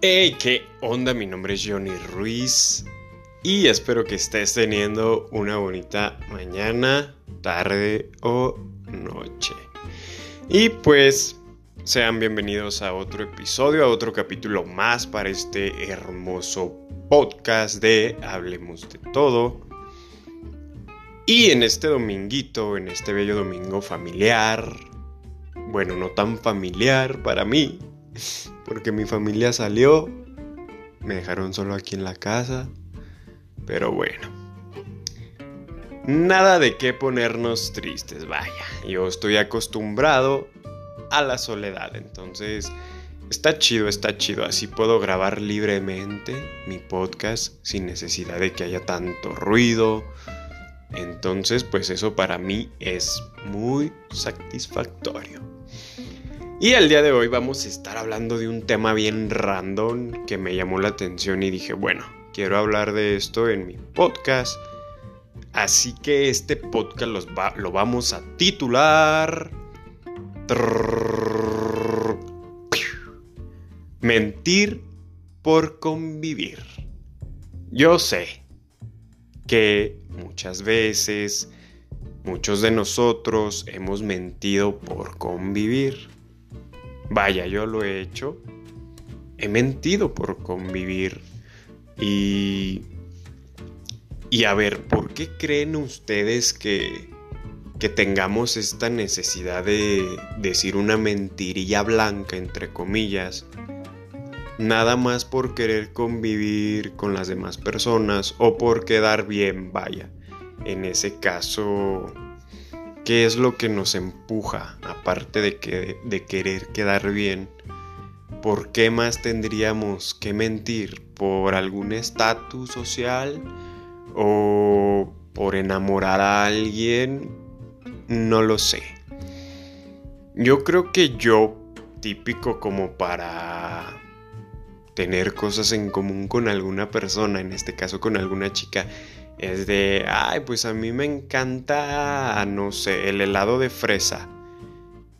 Hey, ¿qué onda? Mi nombre es Johnny Ruiz y espero que estés teniendo una bonita mañana, tarde o noche. Y pues sean bienvenidos a otro episodio, a otro capítulo más para este hermoso podcast de Hablemos de todo. Y en este dominguito, en este bello domingo familiar, bueno, no tan familiar para mí, porque mi familia salió, me dejaron solo aquí en la casa, pero bueno. Nada de qué ponernos tristes, vaya. Yo estoy acostumbrado a la soledad, entonces está chido, está chido. Así puedo grabar libremente mi podcast sin necesidad de que haya tanto ruido. Entonces, pues eso para mí es muy satisfactorio. Y el día de hoy vamos a estar hablando de un tema bien random que me llamó la atención y dije, bueno, quiero hablar de esto en mi podcast. Así que este podcast lo vamos a titular... Mentir por convivir. Yo sé que muchas veces muchos de nosotros hemos mentido por convivir. Vaya, yo lo he hecho. He mentido por convivir. Y... Y a ver, ¿por qué creen ustedes que, que tengamos esta necesidad de decir una mentirilla blanca, entre comillas? Nada más por querer convivir con las demás personas o por quedar bien, vaya. En ese caso, ¿Qué es lo que nos empuja, aparte de, que, de querer quedar bien? ¿Por qué más tendríamos que mentir? ¿Por algún estatus social? ¿O por enamorar a alguien? No lo sé. Yo creo que yo, típico como para tener cosas en común con alguna persona, en este caso con alguna chica, es de, ay, pues a mí me encanta, no sé, el helado de fresa.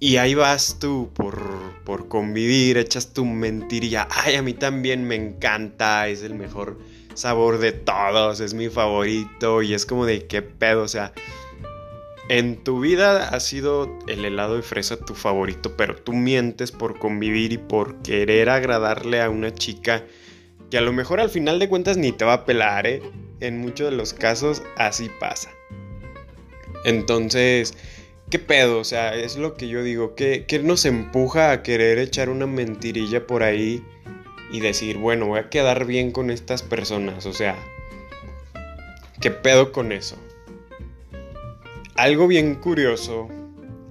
Y ahí vas tú por, por convivir, echas tu mentirilla, ay, a mí también me encanta, es el mejor sabor de todos, es mi favorito y es como de qué pedo, o sea, en tu vida ha sido el helado de fresa tu favorito, pero tú mientes por convivir y por querer agradarle a una chica que a lo mejor al final de cuentas ni te va a pelar, ¿eh? En muchos de los casos así pasa. Entonces, ¿qué pedo? O sea, es lo que yo digo. ¿Qué, ¿Qué, nos empuja a querer echar una mentirilla por ahí y decir, bueno, voy a quedar bien con estas personas? O sea, ¿qué pedo con eso? Algo bien curioso,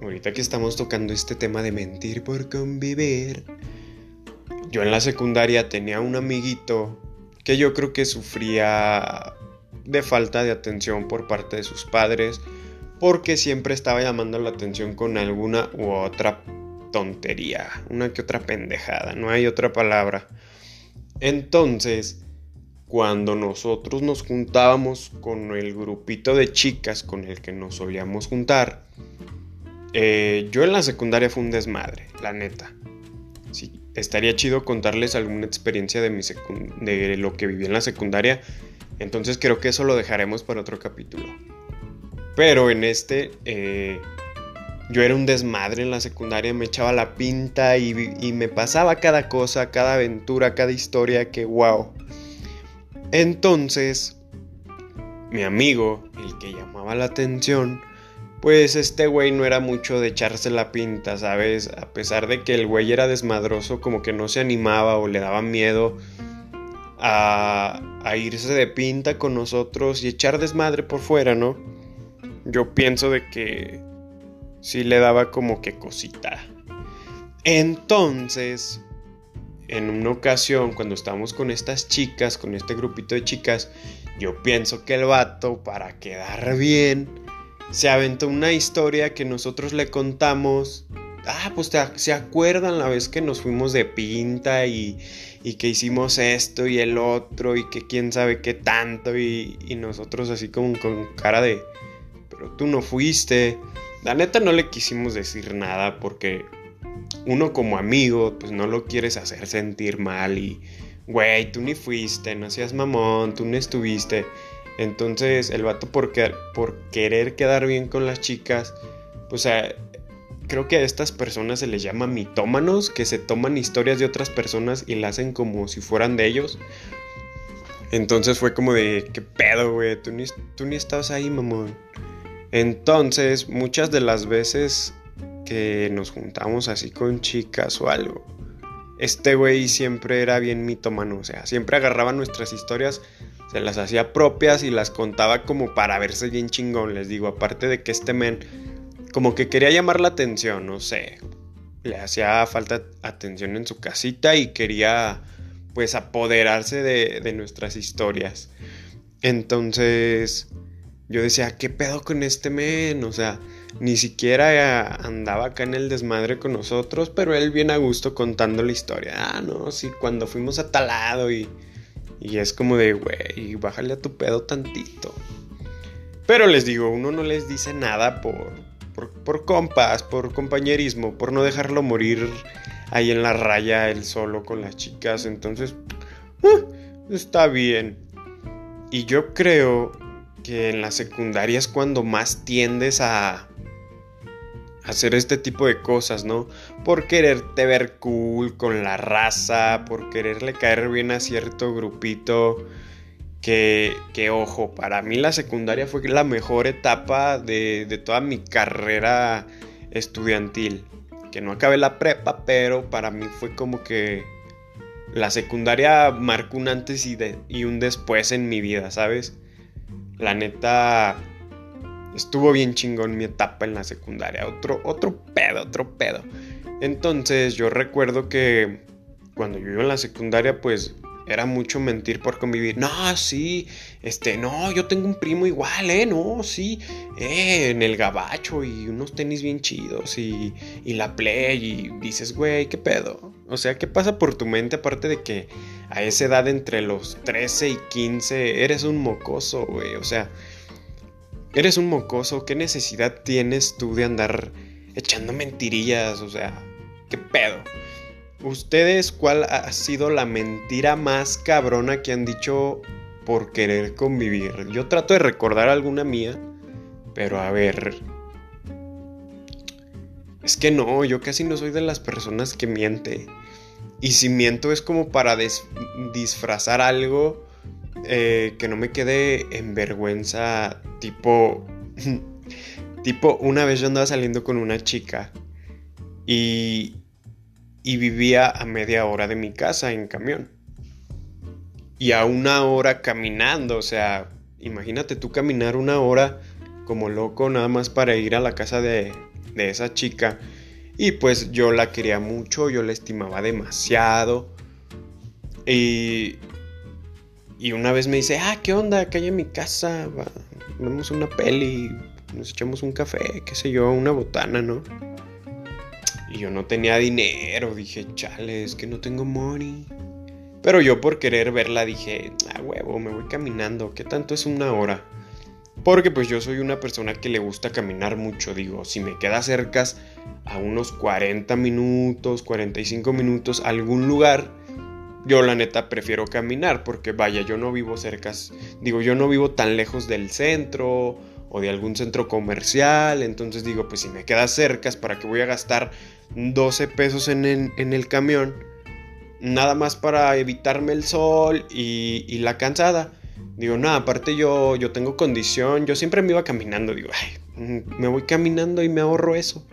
ahorita que estamos tocando este tema de mentir por convivir, yo en la secundaria tenía un amiguito que yo creo que sufría de falta de atención por parte de sus padres porque siempre estaba llamando la atención con alguna u otra tontería, una que otra pendejada, no hay otra palabra. Entonces, cuando nosotros nos juntábamos con el grupito de chicas con el que nos solíamos juntar, eh, yo en la secundaria fue un desmadre, la neta. Sí, estaría chido contarles alguna experiencia de, mi de lo que viví en la secundaria. Entonces creo que eso lo dejaremos para otro capítulo. Pero en este, eh, yo era un desmadre en la secundaria, me echaba la pinta y, me pasaba cada cosa, cada aventura, cada historia que wow. Entonces, mi amigo, el que llamaba la atención, pues este güey no era mucho de echarse la pinta, ¿sabes? A pesar de que el güey era desmadroso, como que no se animaba o le daba miedo a, a, irse de pinta con nosotros y echar desmadre por fuera, ¿no? Yo pienso de que sí le daba como que cosita. Entonces, en una ocasión, cuando estábamos con estas chicas, con este grupito de chicas, yo pienso que el vato, para quedar bien, se aventó una historia que nosotros le contamos. Ah, pues se acuerdan la vez que nos fuimos de pinta y, y, que hicimos esto y el otro y que quién sabe qué tanto y, nosotros así como con cara de, pero tú no fuiste. La neta no le quisimos decir nada porque uno como amigo, pues no lo quieres hacer sentir mal y, güey, tú ni fuiste, no seas mamón, tú no estuviste. Entonces el vato por, por querer quedar bien con las chicas, pues creo que a estas personas se les llama mitómanos, que se toman historias de otras personas y las hacen como si fueran de ellos. Entonces fue como de, ¿qué pedo, güey? Tú ni, tú ni estabas ahí, mamón. Entonces, muchas de las veces que nos juntamos así con chicas o algo, este güey siempre era bien mitómano, o sea, siempre agarraba nuestras historias, se las hacía propias y las contaba como para verse bien chingón, les digo, aparte de que este men como que quería llamar la atención, no sé, le hacía falta atención en su casita y quería pues apoderarse de, nuestras historias. Entonces yo decía, ¿qué pedo con este men? O sea, ni siquiera andaba acá en el desmadre con nosotros, pero él bien a gusto contando la historia. Ah, no, sí, cuando fuimos a talado y, y es como de, güey, bájale a tu pedo tantito. Pero les digo, uno no les dice nada por, por, compas, por compañerismo, por no dejarlo morir ahí en la raya él solo con las chicas. Entonces, ah, está bien. Y yo creo que en la secundaria es cuando más tiendes a hacer este tipo de cosas, ¿no? Por quererte ver cool con la raza, por quererle caer bien a cierto grupito. Que, que ojo, para mí la secundaria fue la mejor etapa de, de toda mi carrera estudiantil. Que no acabé la prepa, pero para mí fue como que la secundaria marcó un antes y, de, y un después en mi vida, ¿sabes? La neta, estuvo bien chingón mi etapa en la secundaria. Otro, otro pedo, otro pedo. Entonces yo recuerdo que cuando yo iba en la secundaria, pues era mucho mentir por convivir. No, sí, este, no, yo tengo un primo igual, eh, no, sí, eh, en el gabacho y unos tenis bien chidos y, y la play y dices, güey, ¿qué pedo? O sea, ¿qué pasa por tu mente aparte de que a esa edad entre los 13 y 15 eres un mocoso, güey? O sea, eres un mocoso, ¿qué necesidad tienes tú de andar echando mentirillas? O sea, ¿qué pedo? ¿Ustedes cuál ha sido la mentira más cabrona que han dicho por querer convivir? Yo trato de recordar alguna mía, pero a ver... Es que no, yo casi no soy de las personas que miente. Y si miento es como para disfrazar algo eh, que no me quede en vergüenza, tipo... tipo, una vez yo andaba saliendo con una chica y y vivía a media hora de mi casa en camión. Y a una hora caminando, o sea, imagínate tú caminar una hora como loco nada más para ir a la casa de, de esa chica. Y pues yo la quería mucho, yo la estimaba demasiado. Y, y una vez me dice, ah, ¿qué onda? Acá en mi casa, vemos una peli, nos echamos un café, qué sé yo, una botana, ¿no? Y yo no tenía dinero, dije, chale, es que no tengo money. Pero yo por querer verla dije, ah, huevo, me voy caminando, ¿qué tanto es una hora? Porque pues yo soy una persona que le gusta caminar mucho, digo, si me queda cerca a unos 40 minutos, 45 minutos, algún lugar, yo la neta prefiero caminar porque vaya, yo no vivo cerca, digo, yo no vivo tan lejos del centro o de algún centro comercial, entonces digo, pues si me queda cerca, ¿para qué voy a gastar 12 pesos en el, camión? Nada más para evitarme el sol y, la cansada. Digo, no, aparte yo, yo tengo condición, yo siempre me iba caminando, digo, ay, me voy caminando y me ahorro eso,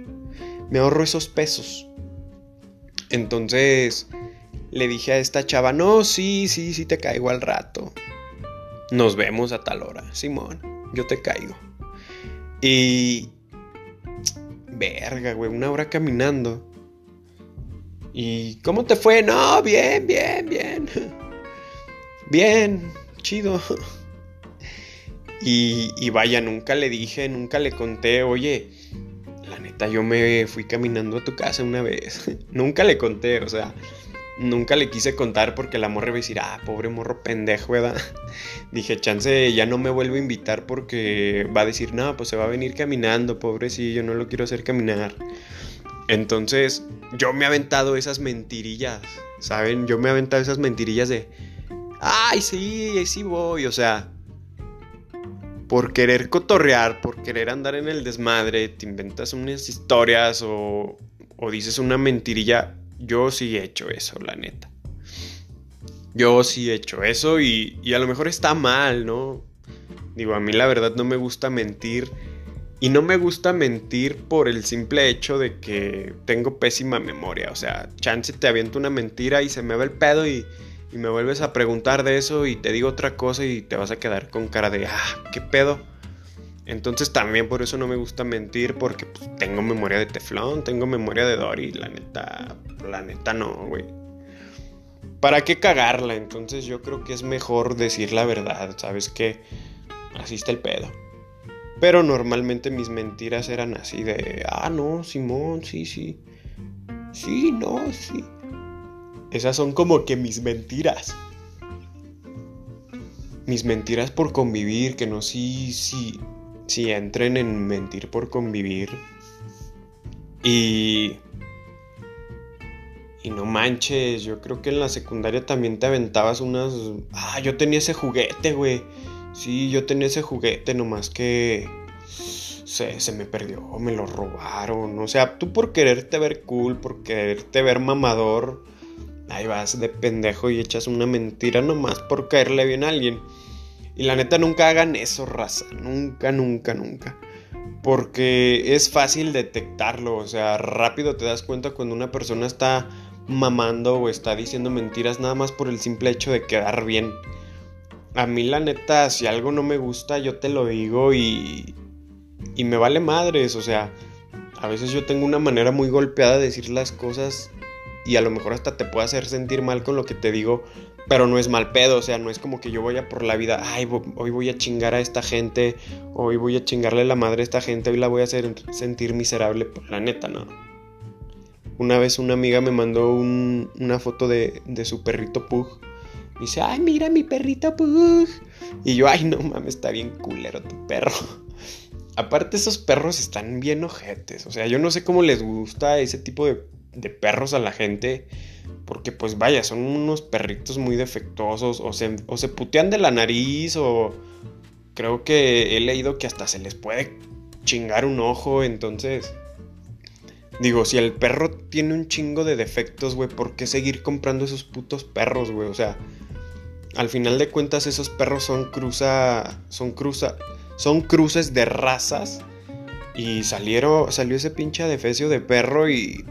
me ahorro esos pesos. Entonces le dije a esta chava, no, sí, sí, sí te caigo al rato. Nos vemos a tal hora, Simón, yo te caigo. Y... Verga, güey, una hora caminando. ¿Y cómo te fue? No, bien, bien, bien. Bien, chido. Y, y, vaya, nunca le dije, nunca le conté, oye, la neta, yo me fui caminando a tu casa una vez. nunca le conté, o sea, nunca le quise contar porque la morra iba a decir, ah, pobre morro pendejo, ¿verdad? Dije, chance, ya no me vuelvo a invitar porque va a decir, no, pues se va a venir caminando, pobrecillo, no lo quiero hacer caminar. Entonces, yo me he aventado esas mentirillas, ¿saben? Yo me he aventado esas mentirillas de, ay, sí, sí voy, o sea, por querer cotorrear, por querer andar en el desmadre, te inventas unas historias o, o dices una mentirilla. Yo sí he hecho eso, la neta. Yo sí he hecho eso y, y a lo mejor está mal, ¿no? Digo, a mí la verdad no me gusta mentir. Y no me gusta mentir por el simple hecho de que tengo pésima memoria. O sea, chance te aviento una mentira y se me va el pedo y, y me vuelves a preguntar de eso y te digo otra cosa y te vas a quedar con cara de, ah, ¿qué pedo? Entonces también por eso no me gusta mentir porque pues, tengo memoria de teflón, tengo memoria de Dory, la neta, la neta no, güey. ¿Para qué cagarla? Entonces yo creo que es mejor decir la verdad, ¿sabes qué? Así está el pedo. Pero normalmente mis mentiras eran así de, ah, no, Simón, sí, sí. Sí, no, sí. Esas son como que mis mentiras. Mis mentiras por convivir, que no sí, sí, sí entren en mentir por convivir. Y... Y no manches, yo creo que en la secundaria también te aventabas unas... Ah, yo tenía ese juguete, güey. Sí, yo tenía ese juguete, nomás que... Se, se, me perdió, me lo robaron. O sea, tú por quererte ver cool, por quererte ver mamador, ahí vas de pendejo y echas una mentira nomás por caerle bien a alguien. Y la neta nunca hagan eso, raza. Nunca, nunca, nunca. Porque es fácil detectarlo. O sea, rápido te das cuenta cuando una persona está mamando o está diciendo mentiras nada más por el simple hecho de quedar bien. A mí la neta, si algo no me gusta, yo te lo digo y... Y me vale madres. O sea, a veces yo tengo una manera muy golpeada de decir las cosas y a lo mejor hasta te puede hacer sentir mal con lo que te digo, pero no es mal pedo, o sea, no es como que yo vaya por la vida, ay, hoy voy a chingar a esta gente, hoy voy a chingarle la madre a esta gente, hoy la voy a hacer sentir miserable, por la neta, no. Una vez una amiga me mandó una foto de, su perrito Pug. Y dice, ay, mira mi perrito Pug. Y yo, ay, no mames, está bien culero tu perro. Aparte, esos perros están bien ojetes. O sea, yo no sé cómo les gusta ese tipo de de perros a la gente. Porque pues vaya, son unos perritos muy defectuosos. O se, o se putean de la nariz. O creo que he leído que hasta se les puede chingar un ojo. Entonces... Digo, si el perro tiene un chingo de defectos, güey, ¿por qué seguir comprando esos putos perros, güey? O sea, al final de cuentas esos perros son cruza... Son cruza... Son cruces de razas. Y salieron, salió ese pinche adefesio de perro y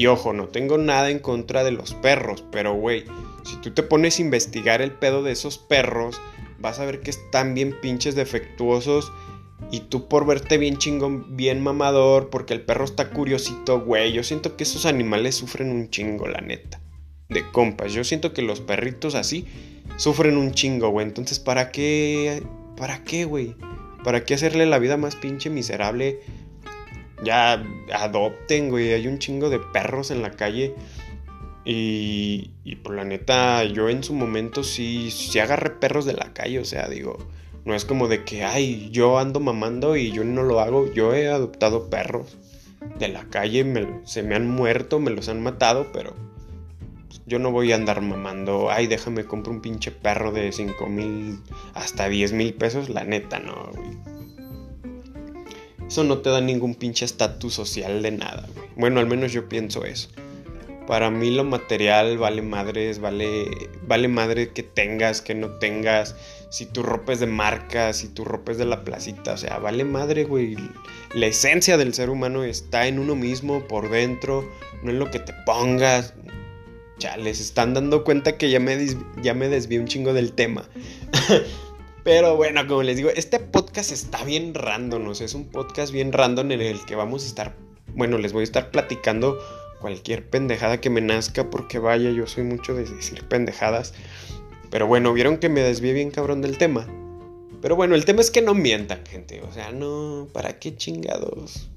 y ojo, no tengo nada en contra de los perros, pero güey, si tú te pones a investigar el pedo de esos perros, vas a ver que están bien pinches defectuosos. Y tú por verte bien chingón, bien mamador, porque el perro está curiosito, güey. Yo siento que esos animales sufren un chingo, la neta. De compas, yo siento que los perritos así sufren un chingo, güey. Entonces, ¿para qué? ¿Para qué, güey? ¿Para qué hacerle la vida más pinche miserable ya adopten, güey. Hay un chingo de perros en la calle. Y, y por la neta, yo en su momento sí, sí agarré perros de la calle. O sea, digo, no es como de que, ay, yo ando mamando y yo no lo hago. Yo he adoptado perros de la calle. se me han muerto, me los han matado, pero yo no voy a andar mamando. Ay, déjame compro un pinche perro de 5 mil hasta 10 mil pesos. La neta, no, güey. Eso no te da ningún pinche estatus social de nada, güey. Bueno, al menos yo pienso eso. Para mí lo material vale madres, vale, vale madre que tengas, que no tengas, si tu ropa es de marca, si tu ropa es de la placita, o sea, vale madre, güey. La esencia del ser humano está en uno mismo, por dentro, no en lo que te pongas. Ya les están dando cuenta que ya me, ya me desvié un chingo del tema. Pero bueno, como les digo, este podcast está bien random, o sea, es un podcast bien random en el que vamos a estar, bueno, les voy a estar platicando cualquier pendejada que me nazca, porque vaya, yo soy mucho de decir pendejadas. Pero bueno, vieron que me desvié bien cabrón del tema. Pero bueno, el tema es que no mientan, gente. O sea, no, ¿para qué chingados?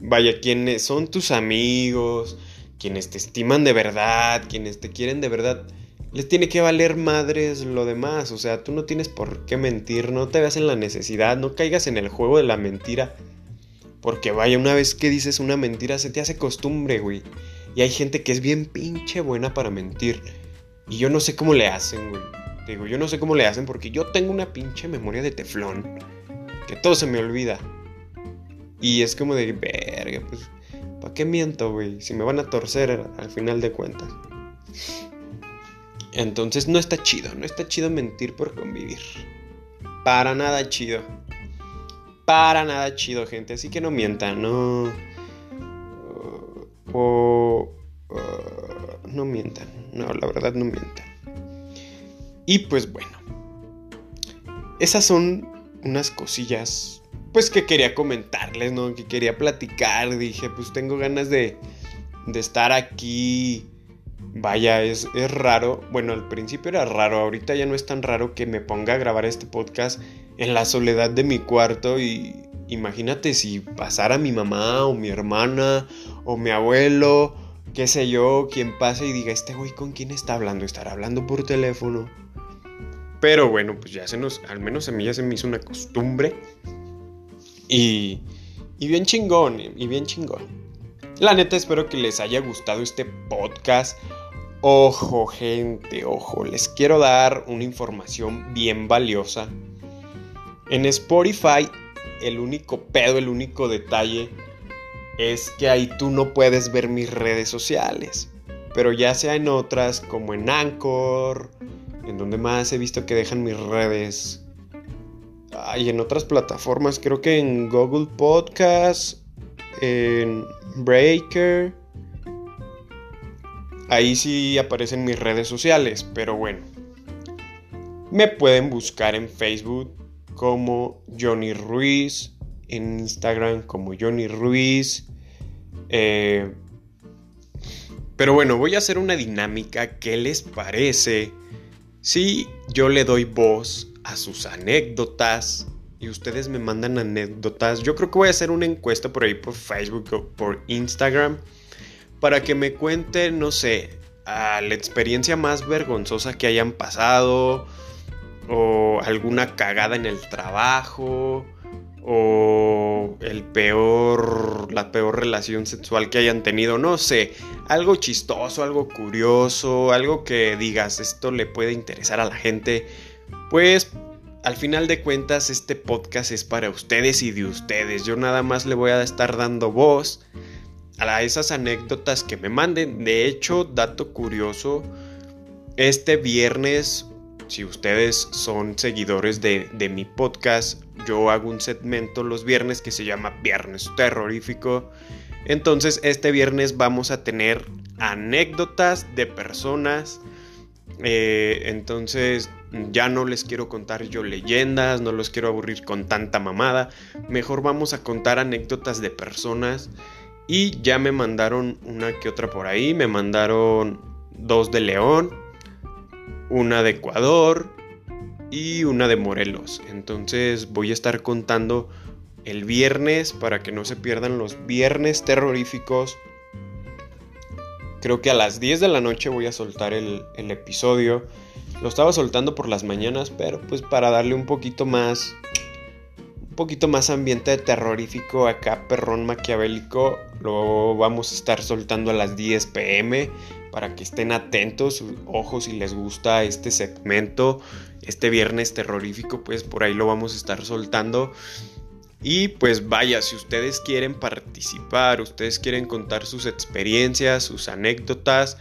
Vaya, quienes son tus amigos, quienes te estiman de verdad, quienes te quieren de verdad les tiene que valer madres lo demás. O sea, tú no tienes por qué mentir, no te veas en la necesidad, no caigas en el juego de la mentira. Porque vaya, una vez que dices una mentira se te hace costumbre, güey. Y hay gente que es bien pinche buena para mentir. Y yo no sé cómo le hacen, güey. Digo, yo no sé cómo le hacen porque yo tengo una pinche memoria de teflón. Que todo se me olvida. Y es como de, verga, pues, ¿para qué miento, güey? Si me van a torcer al final de cuentas. Entonces no está chido, no está chido mentir por convivir. Para nada chido. Para nada chido, gente. Así que no mientan, no. O. no mientan. No, la verdad no mientan. Y pues bueno. Esas son unas cosillas. Pues que quería comentarles, ¿no? Que quería platicar. Dije, pues tengo ganas de. De estar aquí Vaya, es, es, raro. Bueno, al principio era raro, ahorita ya no es tan raro que me ponga a grabar este podcast en la soledad de mi cuarto y imagínate si pasara mi mamá o mi hermana o mi abuelo, qué sé yo, quien pase y diga, este güey con quién está hablando, estará hablando por teléfono. Pero bueno, pues ya se nos, al menos a mí ya se me hizo una costumbre. Y, y bien chingón, y bien chingón. La neta espero que les haya gustado este podcast. Ojo gente, ojo, les quiero dar una información bien valiosa. En Spotify el único pedo, el único detalle es que ahí tú no puedes ver mis redes sociales. Pero ya sea en otras como en Anchor, en donde más he visto que dejan mis redes. Y en otras plataformas, creo que en Google Podcast, en Breaker. Ahí sí aparecen mis redes sociales, pero bueno. Me pueden buscar en Facebook como Johnny Ruiz, en Instagram como Johnny Ruiz. Eh, pero bueno, voy a hacer una dinámica. ¿Qué les parece si yo le doy voz a sus anécdotas, y ustedes me mandan anécdotas. Yo creo que voy a hacer una encuesta por ahí por Facebook o por Instagram para que me cuenten, no sé, la experiencia más vergonzosa que hayan pasado o alguna cagada en el trabajo o el peor la peor relación sexual que hayan tenido, no sé, algo chistoso, algo curioso, algo que digas esto le puede interesar a la gente, pues al final de cuentas este podcast es para ustedes y de ustedes. Yo nada más le voy a estar dando voz a esas anécdotas que me manden. De hecho, dato curioso, este viernes, si ustedes son seguidores de, de mi podcast, yo hago un segmento los viernes que se llama Viernes Terrorífico. Entonces este viernes vamos a tener anécdotas de personas. Eh, entonces ya no les quiero contar yo leyendas, no los quiero aburrir con tanta mamada. Mejor vamos a contar anécdotas de personas. Y ya me mandaron una que otra por ahí. Me mandaron dos de León, una de Ecuador y una de Morelos. Entonces voy a estar contando el viernes para que no se pierdan los viernes terroríficos. Creo que a las 10 de la noche voy a soltar el, el episodio. Lo estaba soltando por las mañanas, pero pues para darle un poquito más un poquito más ambiente terrorífico acá, perrón maquiavélico, lo vamos a estar soltando a las 10 pm para que estén atentos, ojos si les gusta este segmento, este viernes terrorífico, pues por ahí lo vamos a estar soltando. Y pues vaya, si ustedes quieren participar, ustedes quieren contar sus experiencias, sus anécdotas,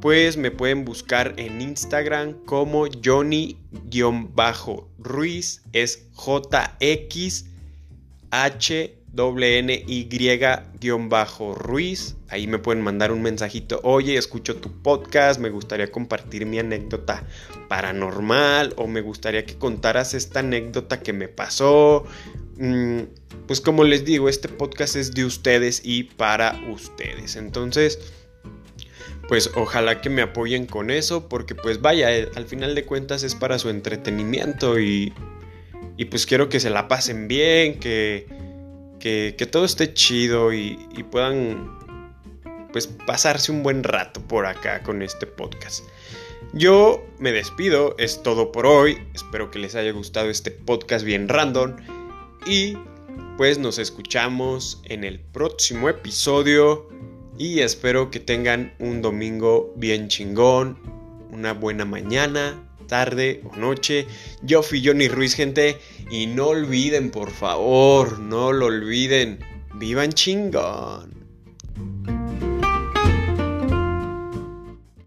pues me pueden buscar en Instagram como Johnny-Ruiz, es J-X H N Y-Ruiz. Ahí me pueden mandar un mensajito. Oye, escucho tu podcast. Me gustaría compartir mi anécdota paranormal. O me gustaría que contaras esta anécdota que me pasó. Mm, pues como les digo, este podcast es de ustedes y para ustedes. Entonces pues ojalá que me apoyen con eso, porque pues vaya, eh, al final de cuentas es para su entretenimiento y, y pues quiero que se la pasen bien, que, que, todo esté chido y, y, puedan pues pasarse un buen rato por acá con este podcast. Yo me despido, es todo por hoy, espero que les haya gustado este podcast bien random. Y pues nos escuchamos en el próximo episodio y espero que tengan un domingo bien chingón, una buena mañana, tarde o noche. Yo fui Johnny Ruiz, gente, y no olviden, por favor, no lo olviden, vivan chingón.